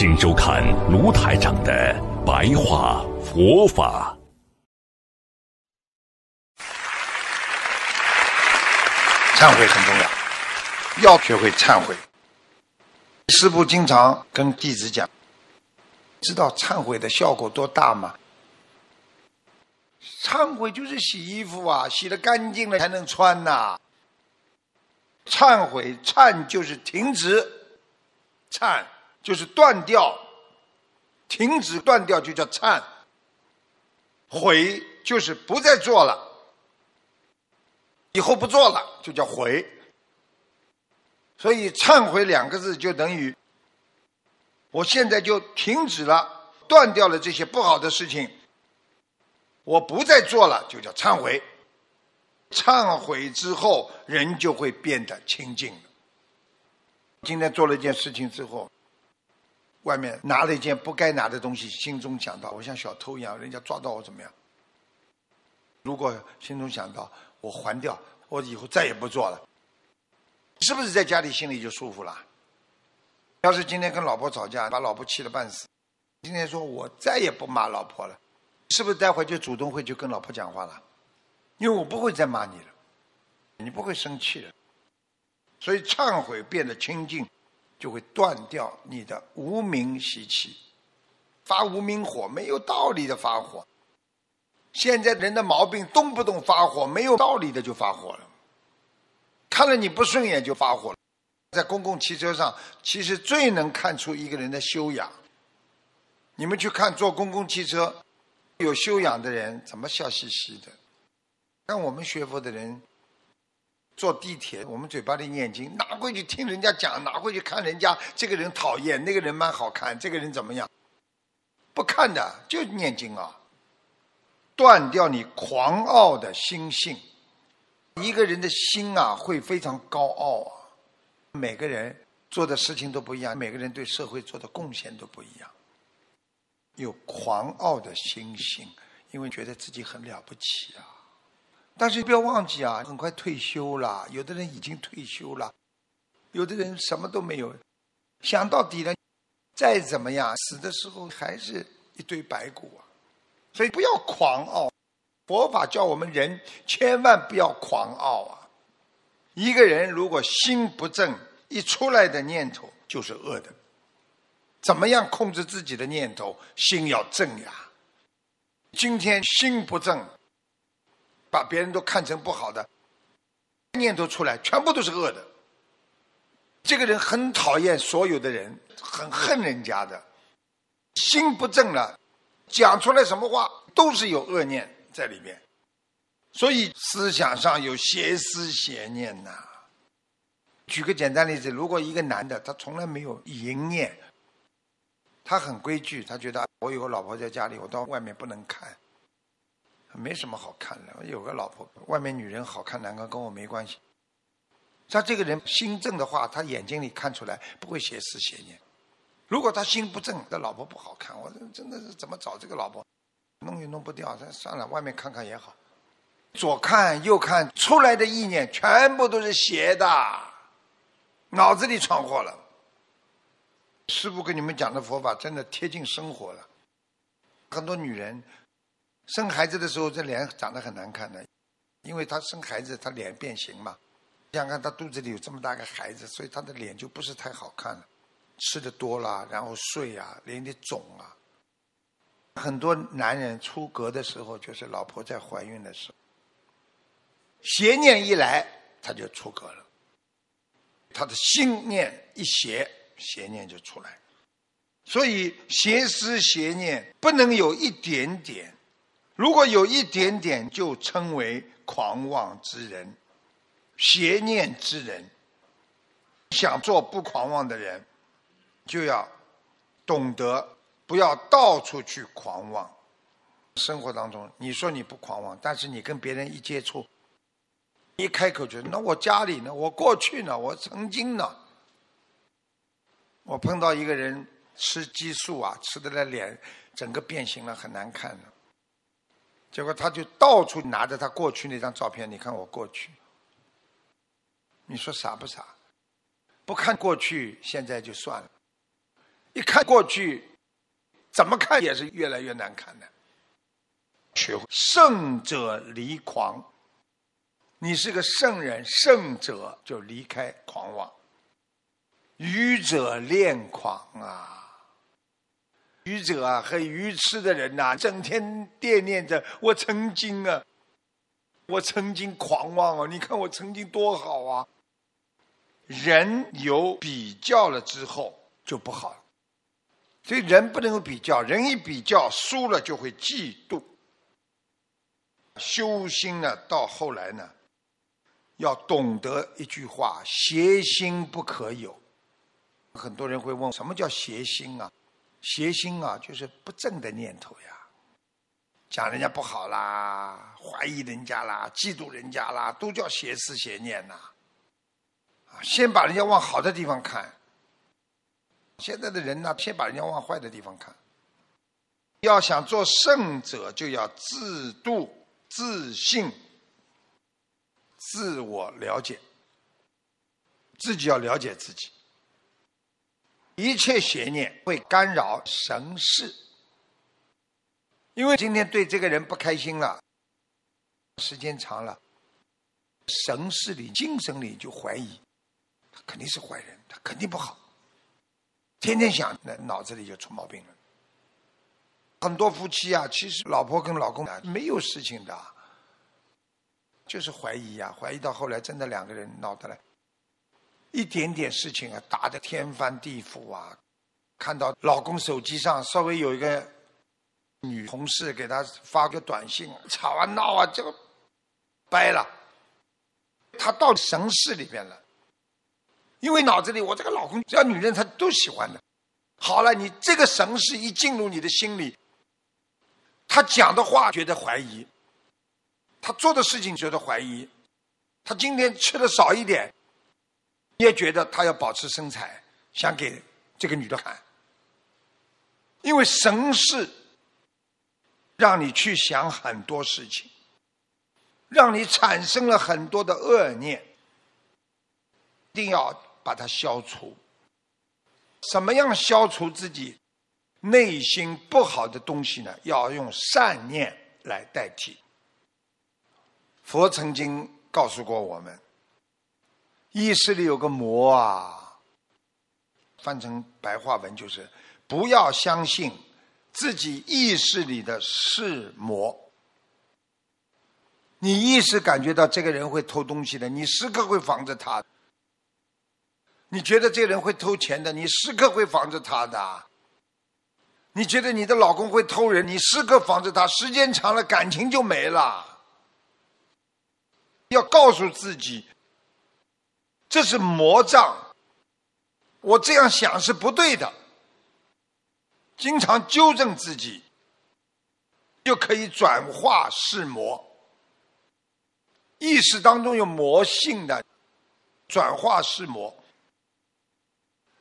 请收看卢台长的白话佛法。忏悔很重要，要学会忏悔。师父经常跟弟子讲，知道忏悔的效果多大吗？忏悔就是洗衣服啊，洗的干净了才能穿呐。忏悔，忏就是停止，忏就是断掉，停止断掉就叫忏。悔就是不再做了，以后不做了就叫悔。所以忏悔两个字就等于，我现在就停止了，断掉了这些不好的事情，我不再做了就叫忏悔。忏悔之后，人就会变得清净了。今天做了一件事情之后，外面拿了一件不该拿的东西，心中想到我像小偷一样，人家抓到我怎么样？如果心中想到我还掉，我以后再也不做了，是不是在家里心里就舒服了？要是今天跟老婆吵架，把老婆气得半死，今天说我再也不骂老婆了，是不是待会就主动会去跟老婆讲话了？因为我不会再骂你了，你不会生气了，所以忏悔变得清净，就会断掉你的无名习气，发无名火没有道理的发火。现在人的毛病动不动发火，没有道理的就发火了，看了你不顺眼就发火了。在公共汽车上，其实最能看出一个人的修养。你们去看坐公共汽车，有修养的人怎么笑嘻嘻的？像我们学佛的人，坐地铁，我们嘴巴里念经，拿过去听人家讲？拿过去看人家？这个人讨厌，那个人蛮好看，这个人怎么样？不看的，就念经啊！断掉你狂傲的心性。一个人的心啊，会非常高傲啊。每个人做的事情都不一样，每个人对社会做的贡献都不一样。有狂傲的心性，因为觉得自己很了不起啊。但是不要忘记啊，很快退休了。有的人已经退休了，有的人什么都没有。想到底了，再怎么样，死的时候还是一堆白骨啊。所以不要狂傲。佛法教我们人千万不要狂傲啊。一个人如果心不正，一出来的念头就是恶的。怎么样控制自己的念头？心要正呀。今天心不正。把别人都看成不好的念头出来，全部都是恶的。这个人很讨厌所有的人，很恨人家的，心不正了，讲出来什么话都是有恶念在里面，所以思想上有邪思邪念呐。举个简单例子，如果一个男的他从来没有淫念，他很规矩，他觉得我有个老婆在家里，我到外面不能看。没什么好看的，有个老婆，外面女人好看难看跟我没关系。他这个人心正的话，他眼睛里看出来不会邪思邪念。如果他心不正，这老婆不好看，我真的是怎么找这个老婆，弄也弄不掉。算了，外面看看也好。左看右看出来的意念全部都是邪的，脑子里闯祸了。师傅跟你们讲的佛法真的贴近生活了，很多女人。生孩子的时候，这脸长得很难看的，因为她生孩子，她脸变形嘛。想看她肚子里有这么大个孩子，所以她的脸就不是太好看了。吃的多了，然后睡啊，脸里肿啊。很多男人出格的时候，就是老婆在怀孕的时候，邪念一来，他就出格了。他的心念一邪，邪念就出来。所以邪思邪念不能有一点点。如果有一点点，就称为狂妄之人、邪念之人。想做不狂妄的人，就要懂得不要到处去狂妄。生活当中，你说你不狂妄，但是你跟别人一接触，一开口就那我家里呢，我过去呢，我曾经呢，我碰到一个人吃激素啊，吃的那脸整个变形了，很难看的。结果他就到处拿着他过去那张照片，你看我过去，你说傻不傻？不看过去，现在就算了；一看过去，怎么看也是越来越难看的。学会圣者离狂，你是个圣人，圣者就离开狂妄。愚者恋狂啊，愚者啊，很愚痴的人呐，整天惦念着我曾经啊，我曾经狂妄啊，你看我曾经多好啊。人有比较了之后就不好，所以人不能够比较，人一比较输了就会嫉妒。修心呢，到后来呢，要懂得一句话：邪心不可有。很多人会问，什么叫邪心啊？邪心啊，就是不正的念头呀，讲人家不好啦，怀疑人家啦，嫉妒人家啦，都叫邪思邪念呐。啊，先把人家往好的地方看。现在的人呢，先把人家往坏的地方看。要想做圣者，就要自度。自信、自我了解，自己要了解自己。一切邪念会干扰神事，因为今天对这个人不开心了，时间长了，神事里、精神里就怀疑，他肯定是坏人，他肯定不好，天天想，那脑子里就出毛病了。很多夫妻啊，其实老婆跟老公啊没有事情的，就是怀疑呀，怀疑到后来真的两个人闹得来，一点点事情啊打得天翻地覆啊！看到老公手机上稍微有一个女同事给他发个短信，吵啊闹啊就掰了，他到神室里边了，因为脑子里我这个老公只要女人她都喜欢的。好了，你这个神事一进入你的心里。他讲的话觉得怀疑，他做的事情觉得怀疑，他今天吃的少一点，也觉得他要保持身材，想给这个女的看。因为神是让你去想很多事情，让你产生了很多的恶念，一定要把它消除。怎么样消除自己？内心不好的东西呢，要用善念来代替。佛曾经告诉过我们，意识里有个魔啊，翻成白话文就是：不要相信自己意识里的是魔。你意识感觉到这个人会偷东西的，你时刻会防着他；你觉得这个人会偷钱的，你时刻会防着他的。你觉得你的老公会偷人，你时刻防着他，时间长了感情就没了。要告诉自己，这是魔障，我这样想是不对的。经常纠正自己，就可以转化是魔。意识当中有魔性的，转化是魔，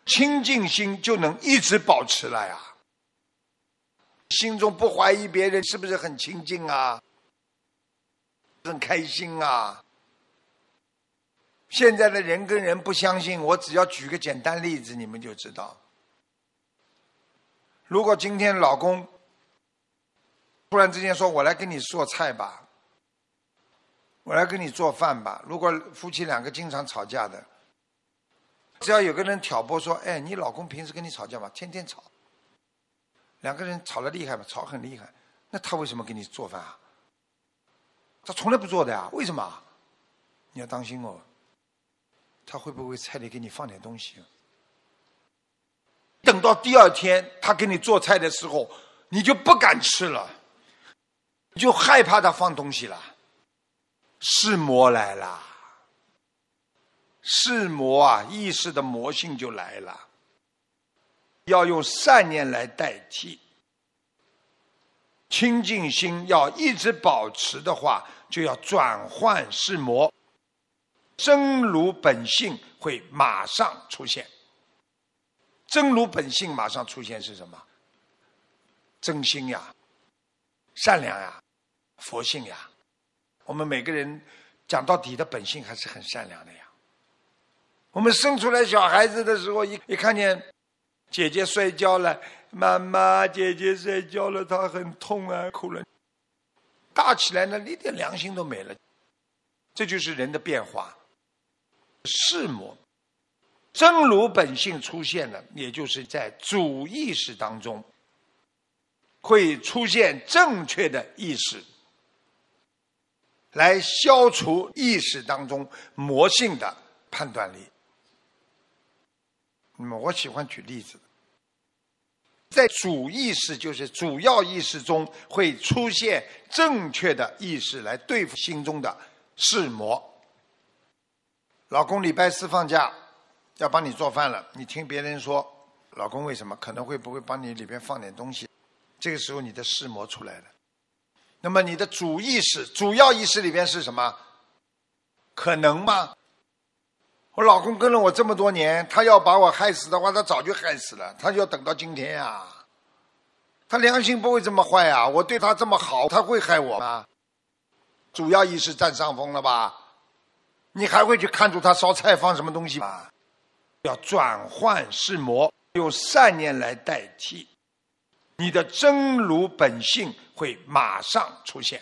清净心就能一直保持了呀。心中不怀疑别人，是不是很清净啊？很开心啊！现在的人跟人不相信，我只要举个简单例子，你们就知道。如果今天老公突然之间说：“我来给你做菜吧，我来给你做饭吧。”如果夫妻两个经常吵架的，只要有个人挑拨说：“哎，你老公平时跟你吵架吗？天天吵。”两个人吵得厉害嘛，吵很厉害，那他为什么给你做饭啊？他从来不做的呀，为什么？你要当心哦，他会不会菜里给你放点东西？等到第二天他给你做菜的时候，你就不敢吃了，你就害怕他放东西了，是魔来了，是魔啊，意识的魔性就来了。要用善念来代替。清净心要一直保持的话，就要转换是魔，真如本性会马上出现。真如本性马上出现是什么？真心呀，善良呀，佛性呀。我们每个人讲到底的本性还是很善良的呀。我们生出来小孩子的时候，一一看见姐姐摔跤了，妈妈，姐姐摔跤了，她很痛啊，哭了。大起来呢，一点良心都没了。这就是人的变化，世魔。真如本性出现了，也就是在主意识当中，会出现正确的意识，来消除意识当中魔性的判断力。那么，我喜欢举例子，在主意识，就是主要意识中，会出现正确的意识来对付心中的世魔。老公礼拜四放假。要帮你做饭了，你听别人说，老公为什么可能会不会帮你里边放点东西？这个时候你的视魔出来了，那么你的主意识、主要意识里边是什么？可能吗？我老公跟了我这么多年，他要把我害死的话，他早就害死了，他就要等到今天呀。他良心不会这么坏啊！我对他这么好，他会害我吗？主要意识占上风了吧？你还会去看住他烧菜放什么东西吗？要转换是魔，用善念来代替，你的真如本性会马上出现。